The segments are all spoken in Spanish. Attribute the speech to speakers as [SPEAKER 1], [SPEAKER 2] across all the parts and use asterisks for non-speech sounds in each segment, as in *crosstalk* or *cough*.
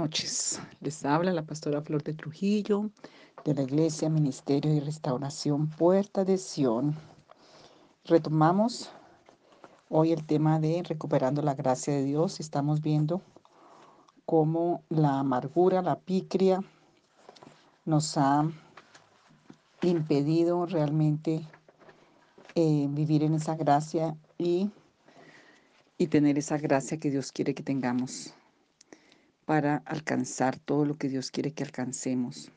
[SPEAKER 1] Noches. Les habla la pastora Flor de Trujillo de la Iglesia Ministerio y Restauración Puerta de Sion. Retomamos hoy el tema de recuperando la gracia de Dios. Estamos viendo cómo la amargura, la picria, nos ha impedido realmente eh, vivir en esa gracia y, y tener esa gracia que Dios quiere que tengamos para alcanzar todo lo que Dios quiere que alcancemos.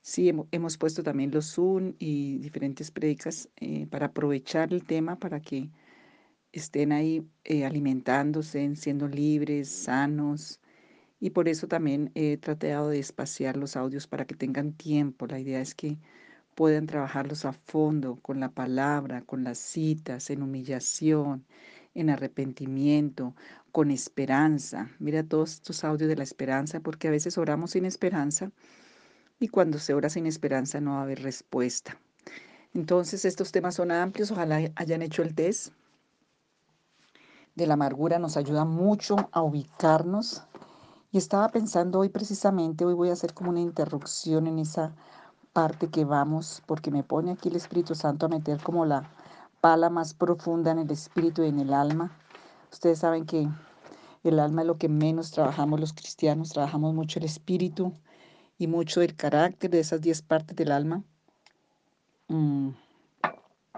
[SPEAKER 1] Sí, hemos, puesto también los Zoom y diferentes predicas eh, para aprovechar el tema para que estén ahí eh, alimentándose, siendo libres, sanos. Y por eso también he tratado de espaciar los audios para que tengan tiempo. La idea es que puedan trabajarlos a fondo con la palabra, con las citas, en humillación, en arrepentimiento, con esperanza. Mira todos estos audios de la esperanza, porque a veces oramos sin esperanza y cuando se ora sin esperanza no va a haber respuesta. Entonces estos temas son amplios, ojalá hayan hecho el test de la amargura, nos ayuda mucho a ubicarnos. Y estaba pensando hoy precisamente, hoy voy a hacer como una interrupción en esa parte que vamos, porque me pone aquí el Espíritu Santo a meter como la pala más profunda en el espíritu y en el alma. Ustedes saben que el alma es lo que menos trabajamos los cristianos, trabajamos mucho el espíritu y mucho el carácter de esas diez partes del alma. Mm,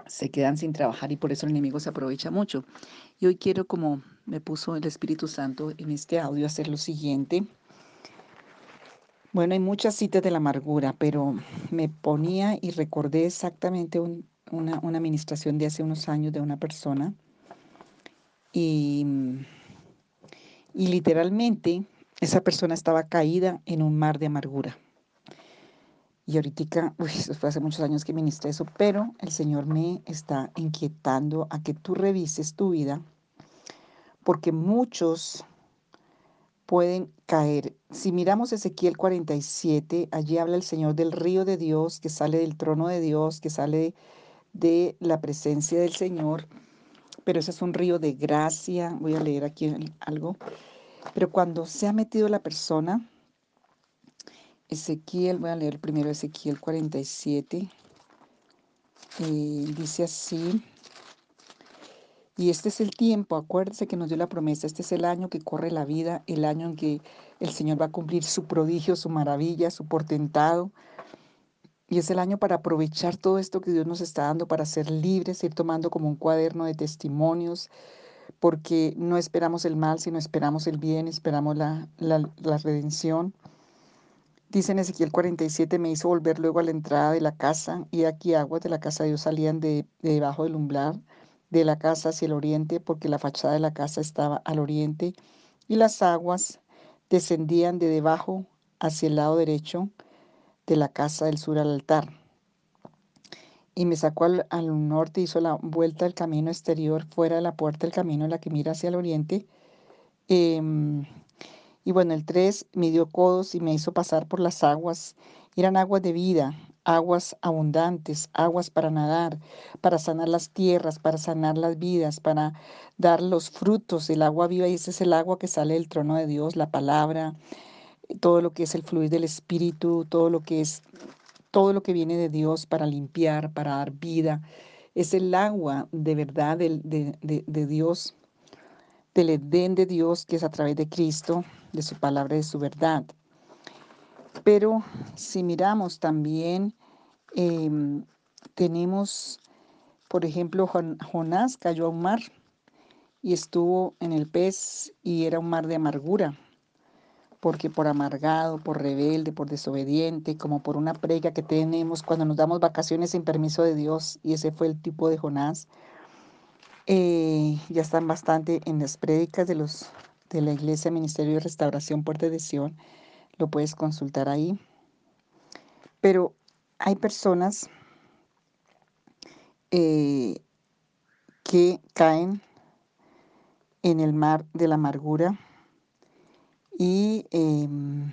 [SPEAKER 1] se quedan sin trabajar y por eso el enemigo se aprovecha mucho. Y hoy quiero, como me puso el Espíritu Santo en este audio, hacer lo siguiente. Bueno, hay muchas citas de la amargura, pero me ponía y recordé exactamente un, una, una administración de hace unos años de una persona y, literalmente esa persona estaba caída en un mar de amargura. Y ahorita, fue hace muchos años que ministré eso, pero el Señor me está inquietando a que tú revises tu vida, porque muchos pueden caer. Si miramos Ezequiel 47, allí habla el Señor del río de Dios, que sale del trono de Dios, que sale de la presencia del Señor, pero ese es un río de gracia. Voy a leer aquí algo. Pero cuando se ha metido la persona, Ezequiel, voy a leer primero Ezequiel 47, eh, dice así, y este es el tiempo, acuérdense que nos dio la promesa, este es el año que corre la vida, el año en que el Señor va a cumplir su prodigio, su maravilla, su portentado, y es el año para aprovechar todo esto que Dios nos está dando para ser libres, ir tomando como un cuaderno de testimonios, porque no esperamos el mal, sino esperamos el bien, esperamos la, la, redención. Dice en Ezequiel 47, me hizo volver luego a la entrada de la casa, y aquí aguas de la casa de Dios salían de, de debajo del umbral de la casa hacia el oriente, porque la fachada de la casa estaba al oriente, y las aguas descendían de debajo hacia el lado derecho, de la casa del sur al altar. Y me sacó al, norte, hizo la vuelta al camino exterior, fuera de la puerta del camino en la que mira hacia el oriente. Em, y bueno, el 3 midió codos y me hizo pasar por las aguas. Eran aguas de vida, aguas abundantes, aguas para nadar, para sanar las tierras, para sanar las vidas, para dar los frutos, el agua viva. Y ese es el agua que sale del trono de Dios, la palabra, todo lo que es el fluir del Espíritu, todo lo que es, todo lo que viene de Dios para limpiar, para dar vida. Es el agua de verdad de, de, Dios, del Edén de Dios, que es a través de Cristo, de su palabra y de su verdad. Pero si miramos también, em, tenemos, por ejemplo, Jonás cayó a un mar y estuvo en el pez y era un mar de amargura porque por amargado, por rebelde, por desobediente, como por una prega que tenemos cuando nos damos vacaciones sin permiso de Dios, y ese fue el tipo de Jonás. Eh, ya están bastante en las prédicas de de la Iglesia Ministerio de Restauración Puerta de lo puedes consultar ahí. Pero hay personas eh, que caen en el mar de la amargura y, em,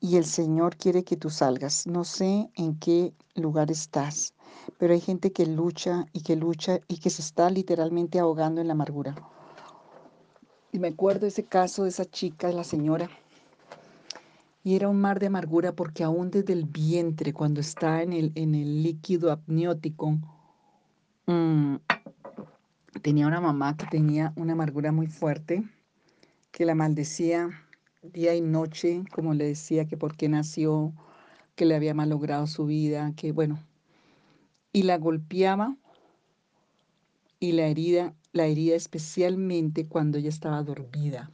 [SPEAKER 1] y el Señor quiere que tú salgas. No sé en qué lugar estás, pero hay gente que lucha y que lucha y que se está literalmente ahogando en la amargura. Y me acuerdo ese caso de esa chica, la señora. Y era un mar de amargura porque aún desde el vientre, cuando está en el, en el líquido amniótico, mmm, tenía una mamá que tenía una amargura muy fuerte, que la maldecía día y noche, como le decía que por qué nació, que le había malogrado su vida, que bueno, y la golpeaba y la herida, la herida especialmente cuando ella estaba dormida,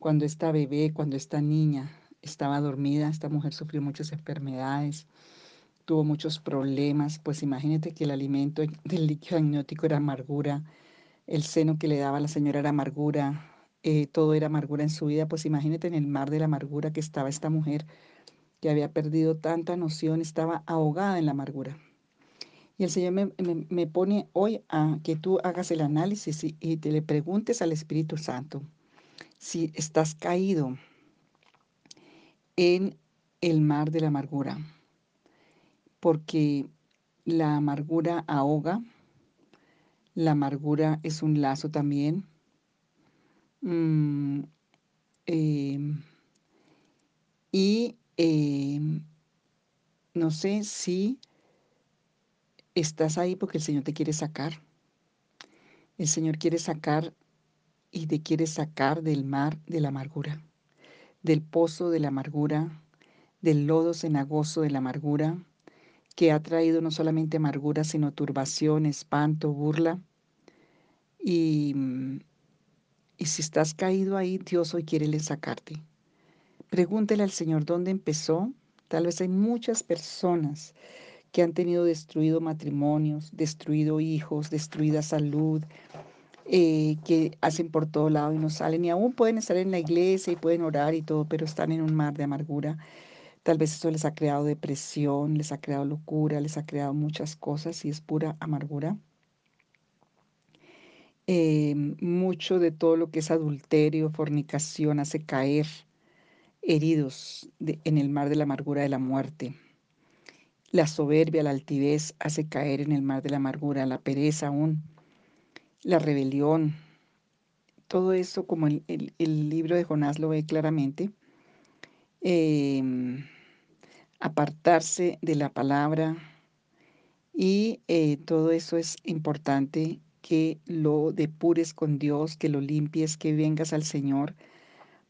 [SPEAKER 1] cuando esta bebé, cuando esta niña estaba dormida, esta mujer sufrió muchas enfermedades, tuvo muchos problemas, pues imagínate que el alimento *laughs* del líquido amniótico era amargura, el seno que le daba la señora era amargura, eh, todo era amargura en su vida, pues imagínate en el mar de la amargura que estaba esta mujer que había perdido tanta noción, estaba ahogada en la amargura. Y el Señor me, me, pone hoy a que tú hagas el análisis y, y, te le preguntes al Espíritu Santo si estás caído en el mar de la amargura, porque la amargura ahoga, la amargura es un lazo también. Mm, eh, y eh, no sé si estás ahí porque el Señor te quiere sacar. El Señor quiere sacar y te quiere sacar del mar de la amargura, del pozo de la amargura, del lodo cenagoso de la amargura, que ha traído no solamente amargura, sino turbación, espanto, burla. Y, y si estás caído ahí, Dios hoy quiere sacarte. Pregúntele al Señor dónde empezó. Tal vez hay muchas personas que han tenido destruido matrimonios, destruido hijos, destruida salud, eh, que hacen por todo lado y no salen y aún pueden estar en la iglesia y pueden orar y todo, pero están en un mar de amargura. Tal vez eso les ha creado depresión, les ha creado locura, les ha creado muchas cosas y es pura amargura. Eh, mucho de todo lo que es adulterio, fornicación, hace caer heridos en el mar de la amargura de la muerte. La soberbia, la altivez hace caer en el mar de la amargura, la pereza aún, la rebelión. Todo eso, como el, el, libro de Jonás lo ve claramente, eh, apartarse de la palabra y eh, todo eso es importante que lo depures con Dios, que lo limpies, que vengas al Señor,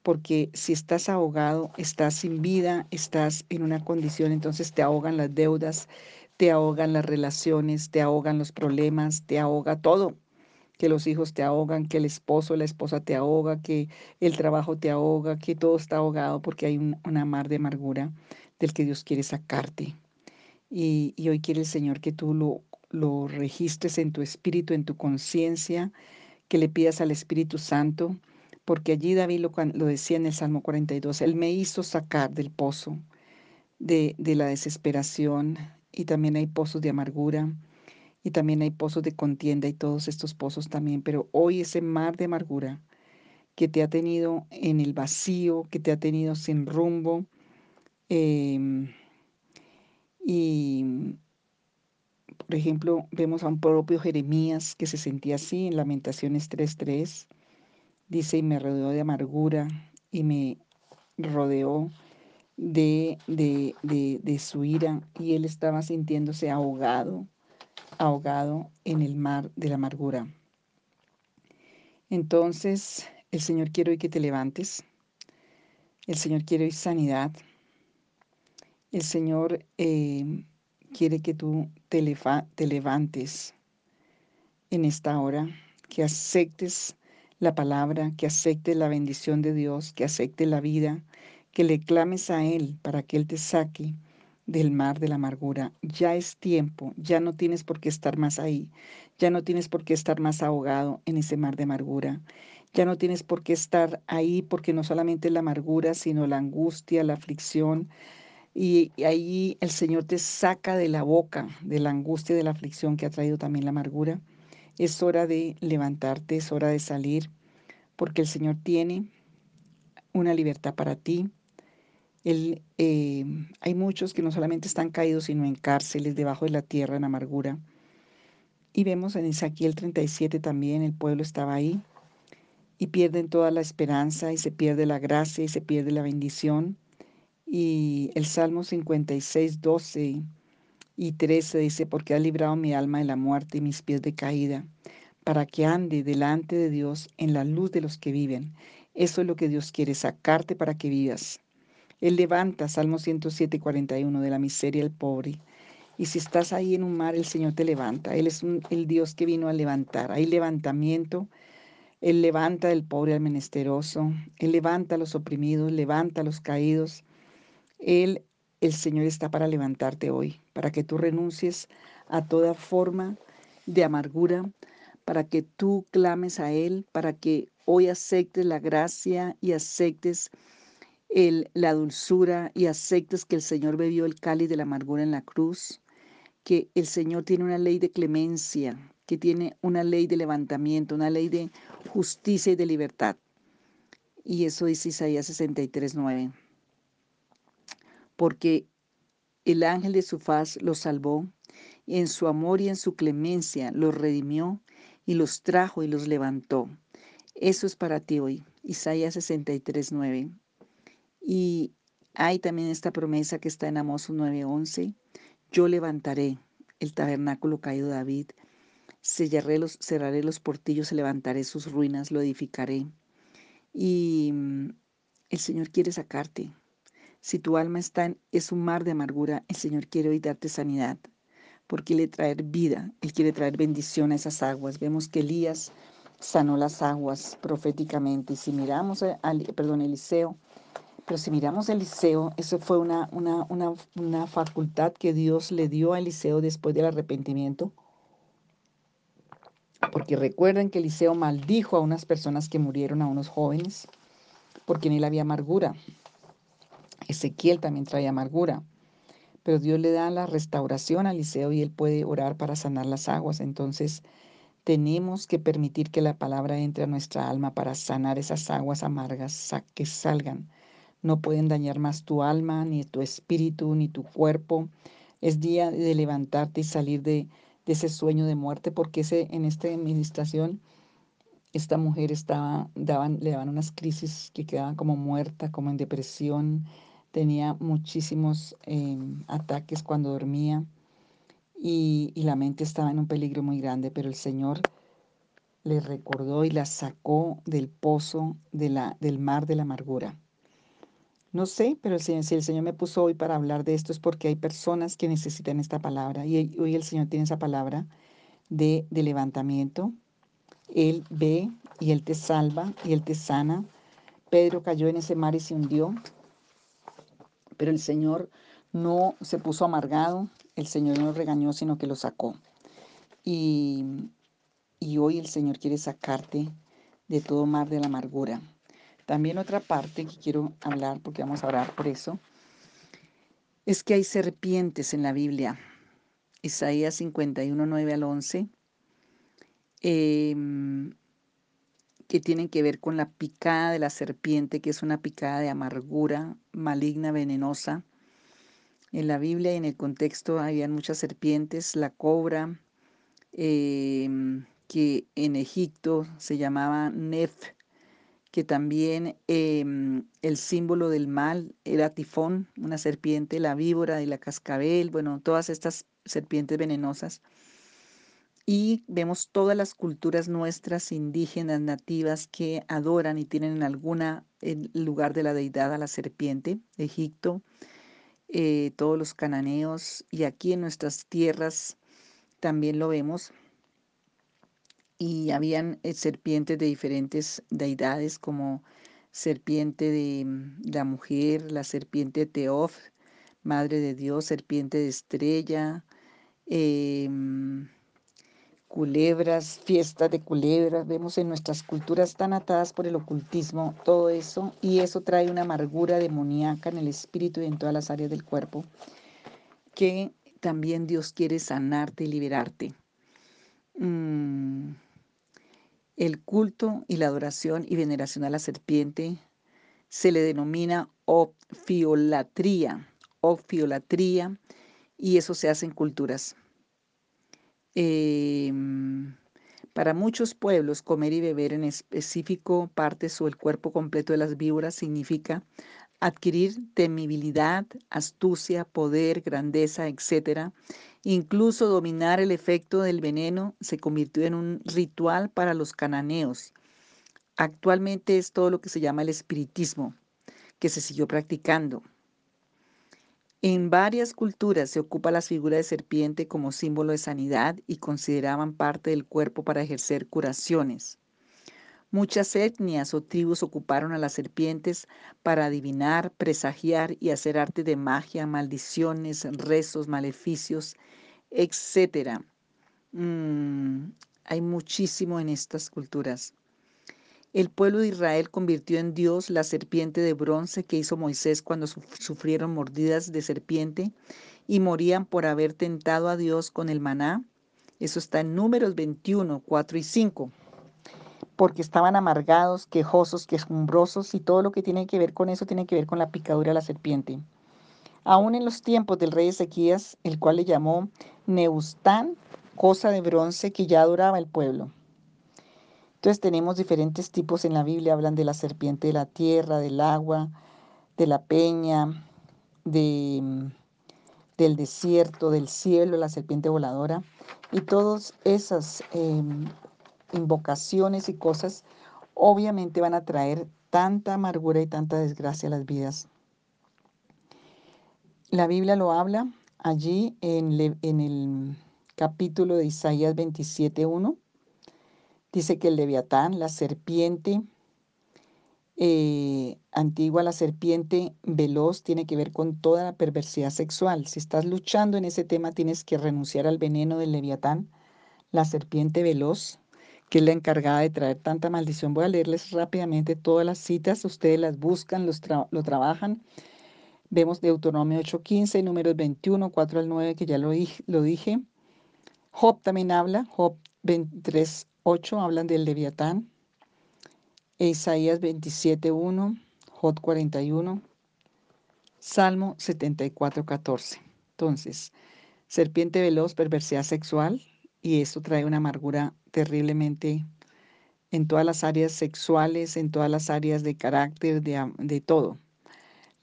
[SPEAKER 1] porque si estás ahogado, estás sin vida, estás en una condición, entonces te ahogan las deudas, te ahogan las relaciones, te ahogan los problemas, te ahoga todo que los hijos te ahogan, que el esposo, la esposa te ahoga, que el trabajo te ahoga, que todo está ahogado porque hay un, una mar de amargura del que Dios quiere sacarte. Y, y hoy quiere el Señor que tú lo, lo registres en tu espíritu, en tu conciencia, que le pidas al Espíritu Santo, porque allí David lo, decía en el Salmo 42, Él me hizo sacar del pozo de, de la desesperación y también hay pozos de amargura y también hay pozos de contienda y todos estos pozos también, pero hoy ese mar de amargura que te ha tenido en el vacío, que te ha tenido sin rumbo, eh, y por ejemplo, vemos a un propio Jeremías que se sentía así en Lamentaciones 3.3, dice, y me rodeó de amargura y me rodeó de, de, de, su ira, y él estaba sintiéndose ahogado, ahogado en el mar de la amargura. Entonces, el Señor quiere hoy que te levantes. El Señor quiere hoy sanidad. El Señor eh, quiere que tú te, te levantes en esta hora, que aceptes la palabra, que aceptes la bendición de Dios, que aceptes la vida, que le clames a Él para que Él te saque del mar de la amargura. Ya es tiempo, ya no tienes por qué estar más ahí, ya no tienes por qué estar más ahogado en ese mar de amargura. Ya no tienes por qué estar ahí porque no solamente la amargura, sino la angustia, la aflicción. Y, y ahí el Señor te saca de la boca de la angustia, de la aflicción que ha traído también la amargura. Es hora de levantarte, es hora de salir, porque el Señor tiene una libertad para ti, eh, hay muchos que no solamente están caídos, sino en cárceles, debajo de la tierra, en amargura. Y vemos en Ezequiel 37 también, el pueblo estaba ahí. y pierden toda la esperanza y se pierde la gracia y se pierde la bendición. Y el Salmo 56, 12 y 13 dice, porque ha librado mi alma de la muerte y mis pies de caída, para que ande delante de Dios en la luz de los que viven. Eso es lo que Dios quiere, sacarte para que vivas. Él levanta, Salmo 107, 41, de la miseria al pobre. Y si estás ahí en un mar, el Señor te levanta. Él es el Dios que vino a levantar. Hay levantamiento. Él levanta al pobre al menesteroso. Él levanta a los oprimidos, levanta a los caídos. Él, el Señor está para levantarte hoy, para que tú renuncies a toda forma de amargura, para que tú clames a Él, para que hoy aceptes la gracia y aceptes el, la dulzura y aceptes que el Señor bebió el cáliz de la amargura en la cruz, que el Señor tiene una ley de clemencia, que tiene una ley de levantamiento, una ley de justicia y de libertad. Y eso dice Isaías 63, 9. Porque el ángel de su faz los salvó, en su amor y en su clemencia los redimió y los trajo y los levantó. Eso es para ti hoy. Isaías 63, 9. Y hay también esta promesa que está en Amós 9:11. Yo levantaré el tabernáculo caído de David, cerraré los portillos, levantaré sus ruinas, lo edificaré. Y mm, el Señor quiere sacarte. Si tu alma está en, es un mar de amargura, el Señor quiere hoy darte sanidad, porque quiere traer vida, Él quiere traer bendición a esas aguas. Vemos que Elías sanó las aguas proféticamente. Y si miramos, al, perdón, Eliseo, pero si miramos Eliseo, eso fue una, una, una, una facultad que Dios le dio a Eliseo después del arrepentimiento. Porque recuerden que Eliseo maldijo a unas personas que murieron, a unos jóvenes, porque en él había amargura. Ezequiel también trae amargura. Pero Dios le da la restauración a Eliseo y él puede orar para sanar las aguas. Entonces, tenemos que permitir que la palabra entre a nuestra alma para sanar esas aguas amargas que salgan no pueden dañar más tu alma, ni tu espíritu, ni tu cuerpo. Es día de levantarte y salir de, ese sueño de muerte, porque ese, en esta administración esta mujer estaba, daban, le daban unas crisis que quedaban como muerta, como en depresión, tenía muchísimos em, ataques cuando dormía y, y, la mente estaba en un peligro muy grande, pero el Señor le recordó y la sacó del pozo de la, del mar de la amargura. No sé, pero si el Señor me puso hoy para hablar de esto es porque hay personas que necesitan esta palabra y hoy el Señor tiene esa palabra de, de levantamiento. Él ve y Él te salva y Él te sana. Pedro cayó en ese mar y se hundió, pero el Señor no se puso amargado, el Señor no lo regañó, sino que lo sacó. Y, y hoy el Señor quiere sacarte de todo mar de la amargura. También otra parte que quiero hablar, porque vamos a orar por eso, es que hay serpientes en la Biblia. Isaías 51, 9 al 11, em, que tienen que ver con la picada de la serpiente, que es una picada de amargura maligna, venenosa. En la Biblia y en el contexto habían muchas serpientes, la cobra, em, que en Egipto se llamaba Nef, que también em, el símbolo del mal era tifón, una serpiente, la víbora y la cascabel, bueno, todas estas serpientes venenosas. Y vemos todas las culturas nuestras indígenas, nativas, que adoran y tienen en alguna lugar de la deidad a la serpiente, Egipto, eh, todos los cananeos, y aquí en nuestras tierras también lo vemos. Y habían eh, serpientes de diferentes deidades como serpiente de mm, la mujer, la serpiente Teof, madre de Dios, serpiente de estrella, em, culebras, fiestas de culebras, vemos en nuestras culturas tan atadas por el ocultismo todo eso y eso trae una amargura demoníaca en el espíritu y en todas las áreas del cuerpo que también Dios quiere sanarte y liberarte. Mm, el culto y la adoración y veneración a la serpiente se le denomina ofiolatría, ofiolatría, y eso se hace en culturas. Em, Para muchos pueblos, comer y beber en específico partes o el cuerpo completo de las víboras significa adquirir temibilidad, astucia, poder, grandeza, etc. Incluso dominar el efecto del veneno se convirtió en un ritual para los cananeos. Actualmente es todo lo que se llama el espiritismo, que se siguió practicando. En varias culturas se ocupa la figura de serpiente como símbolo de sanidad y consideraban parte del cuerpo para ejercer curaciones. Muchas etnias o tribus ocuparon a las serpientes para adivinar, presagiar y hacer arte de magia, maldiciones, rezos, maleficios, etc. Mm, hay muchísimo en estas culturas. El pueblo de Israel convirtió en Dios la serpiente de bronce que hizo Moisés cuando sufrieron mordidas de serpiente y morían por haber tentado a Dios con el maná. Eso está en números 21, 4 y 5 porque estaban amargados, quejosos, quejumbrosos y todo lo que tiene que ver con eso tiene que ver con la picadura de la serpiente. Aún en los tiempos del rey Ezequías, el cual le llamó Neustán, cosa de bronce que ya adoraba el pueblo. Entonces tenemos diferentes tipos en la Biblia, hablan de la serpiente de la tierra, del agua, de la peña, de, del desierto, del cielo, la serpiente voladora. Y todas esas em, invocaciones y cosas, obviamente van a traer tanta amargura y tanta desgracia a las vidas. La Biblia lo habla allí en, en el capítulo de Isaías 27.1. Dice que el leviatán, la serpiente eh, antigua, la serpiente veloz, tiene que ver con toda la perversidad sexual. Si estás luchando en ese tema, tienes que renunciar al veneno del leviatán, la serpiente veloz, que es la encargada de traer tanta maldición. Voy a leerles rápidamente todas las citas, ustedes las buscan, los lo trabajan. Vemos Deuteronomio 8.15, números 21, 4 al 9, que ya lo, lo dije. Job también habla, Job 23.8 hablan del Leviatán. Isaías 27.1, Job 41, Salmo 74.14. Entonces, serpiente veloz, perversidad sexual, y esto trae una amargura terriblemente en todas las áreas sexuales, en todas las áreas de carácter, de, de todo.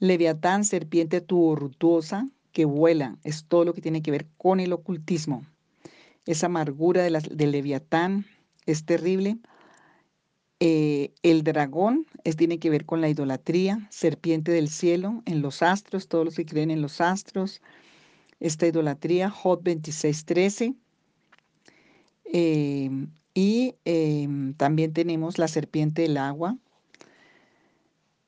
[SPEAKER 1] Leviatán, serpiente tubertuosa que vuela, es todo lo que tiene que ver con el ocultismo. Esa amargura de del Leviatán es terrible. Eh, el dragón es, tiene que ver con la idolatría, serpiente del cielo, en los astros, todos los que creen en los astros. Esta idolatría, Job 26:13 Em, y em, también tenemos la serpiente del agua.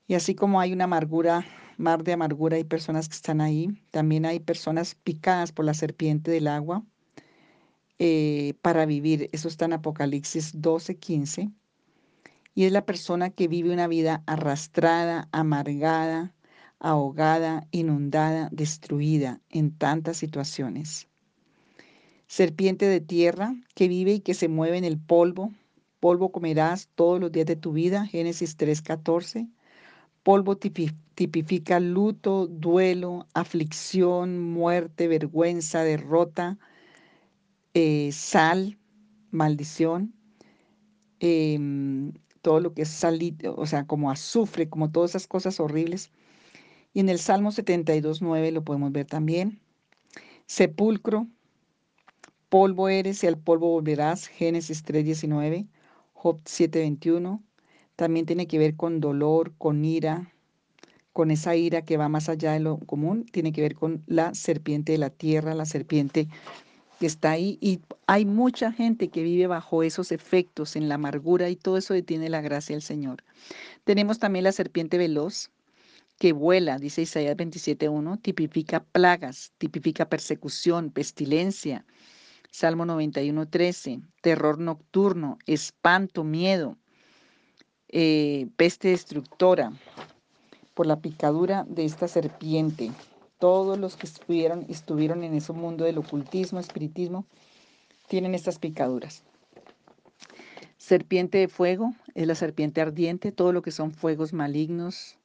[SPEAKER 1] Y así como hay una amargura, mar de amargura, hay personas que están ahí. También hay personas picadas por la serpiente del agua eh, para vivir. Eso está en Apocalipsis 12, 15. Y es la persona que vive una vida arrastrada, amargada, ahogada, inundada, destruida en tantas situaciones serpiente de tierra que vive y que se mueve en el polvo. Polvo comerás todos los días de tu vida. Génesis 3:14. Polvo tipifica luto, duelo, aflicción, muerte, vergüenza, derrota, eh, sal, maldición. Em, todo lo que es salido, o sea, como azufre, como todas esas cosas horribles. Y en el Salmo 72.9 lo podemos ver también. Sepulcro, Polvo eres y al polvo volverás, Génesis 3.19, Job 7.21. También tiene que ver con dolor, con ira, con esa ira que va más allá de lo común. Tiene que ver con la serpiente de la tierra, la serpiente que está ahí. Y hay mucha gente que vive bajo esos efectos, en la amargura, y todo eso detiene la gracia del Señor. Tenemos también la serpiente veloz, que vuela, dice Isaías 27.1, tipifica plagas, tipifica persecución, pestilencia, Salmo 91, 13, terror nocturno, espanto, miedo, eh, peste destructora por la picadura de esta serpiente. Todos los que estuvieron, estuvieron en ese mundo del ocultismo, espiritismo, tienen estas picaduras. Serpiente de fuego es la serpiente ardiente, todo lo que son fuegos malignos.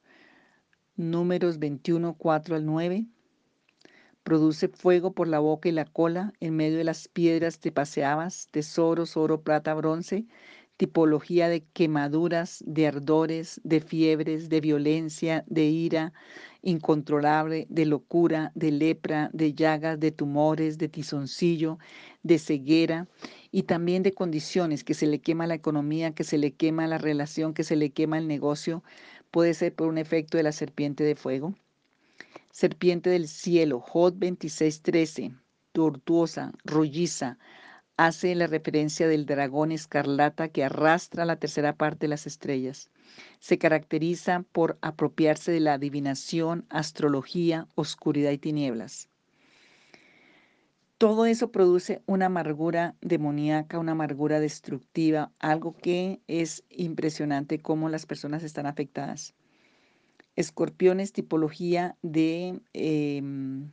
[SPEAKER 1] Números 21, 4 al 9. Produce fuego por la boca y la cola, en medio de las piedras te paseabas, tesoros, oro, plata, bronce, tipología de quemaduras, de ardores, de fiebres, de violencia, de ira incontrolable, de locura, de lepra, de llagas, de tumores, de tizoncillo, de ceguera y también de condiciones, que se le quema la economía, que se le quema la relación, que se le quema el negocio, puede ser por un efecto de la serpiente de fuego. Serpiente del cielo, Jod 26:13, tortuosa, rolliza, hace la referencia del dragón escarlata que arrastra la tercera parte de las estrellas. Se caracteriza por apropiarse de la adivinación, astrología, oscuridad y tinieblas. Todo eso produce una amargura demoníaca, una amargura destructiva, algo que es impresionante cómo las personas están afectadas. Escorpión es tipología de em,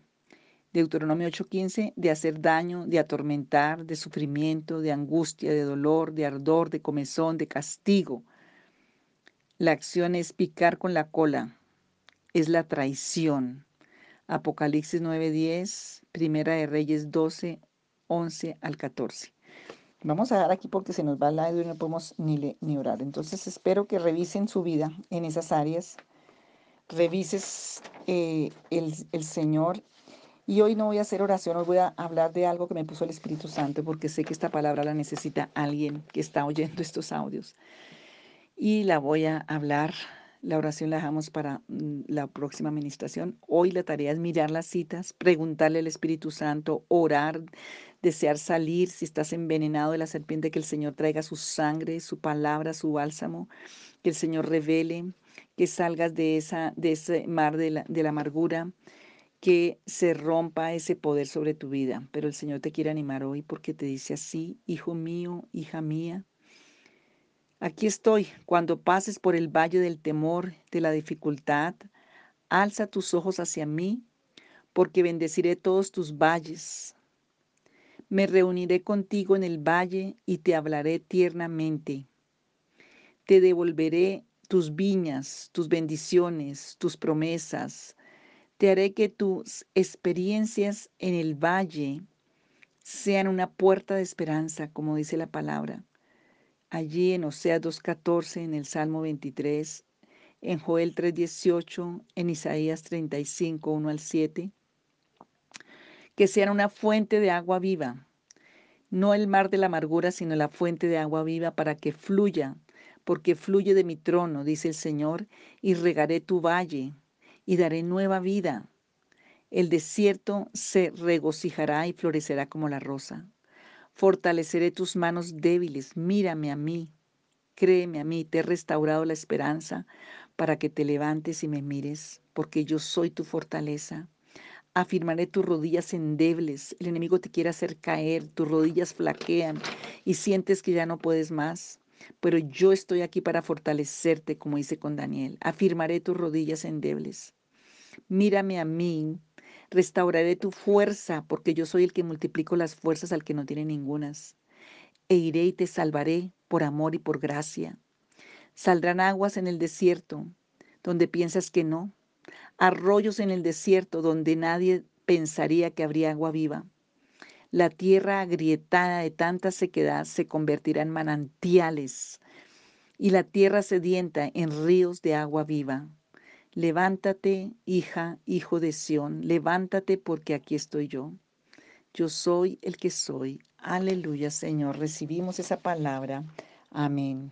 [SPEAKER 1] Deuteronomio 8:15, de hacer daño, de atormentar, de sufrimiento, de angustia, de dolor, de ardor, de comezón, de castigo. La acción es picar con la cola, es la traición. Apocalipsis 9:10, Primera de Reyes 12, 11 al 14. Vamos a dar aquí porque se nos va lado y no podemos ni, ni orar. Entonces espero que revisen su vida en esas áreas revises eh, el, Señor. Y hoy no voy a hacer oración, hoy voy a hablar de algo que me puso el Espíritu Santo, porque sé que esta palabra la necesita alguien que está oyendo *laughs* estos audios. Y la voy a hablar. La oración la dejamos para mm, la próxima administración. Hoy la tarea es mirar las citas, preguntarle al Espíritu Santo, orar, desear salir si estás envenenado de la serpiente, que el Señor traiga su sangre, su palabra, su bálsamo, que el Señor revele que salgas de, esa, de ese mar de la, de la amargura, que se rompa ese poder sobre tu vida. Pero el Señor te quiere animar hoy porque te dice así, hijo mío, hija mía, aquí estoy. Cuando pases por el valle del temor, de la dificultad, alza tus ojos hacia mí, porque bendeciré todos tus valles. Me reuniré contigo en el valle y te hablaré tiernamente. Te devolveré tus viñas, tus bendiciones, tus promesas. Te haré que tus experiencias en el valle sean una puerta de esperanza, como dice la palabra. Allí en Oseas 2.14, en el Salmo 23, en Joel 3.18, en Isaías 35, 1 al 7. Que sean una fuente de agua viva, no el mar de la amargura, sino la fuente de agua viva para que fluya porque fluye de mi trono, dice el Señor, y regaré tu valle, y daré nueva vida. El desierto se regocijará y florecerá como la rosa. Fortaleceré tus manos débiles, mírame a mí, créeme a mí, te he restaurado la esperanza para que te levantes y me mires, porque yo soy tu fortaleza. Afirmaré tus rodillas endebles, el enemigo te quiere hacer caer, tus rodillas flaquean y sientes que ya no puedes más pero yo estoy aquí para fortalecerte, como hice con Daniel. Afirmaré tus rodillas endebles. Mírame a mí, restauraré tu fuerza, porque yo soy el que multiplico las fuerzas al que no tiene ningunas. E iré y te salvaré por amor y por gracia. Saldrán aguas en el desierto, donde piensas que no. Arroyos en el desierto, donde nadie pensaría que habría agua viva. La tierra agrietada de tanta sequedad se convertirá en manantiales y la tierra sedienta en ríos de agua viva. Levántate, hija, hijo de Sión, levántate porque aquí estoy yo. Yo soy el que soy. Aleluya, Señor. Recibimos esa palabra. Amén.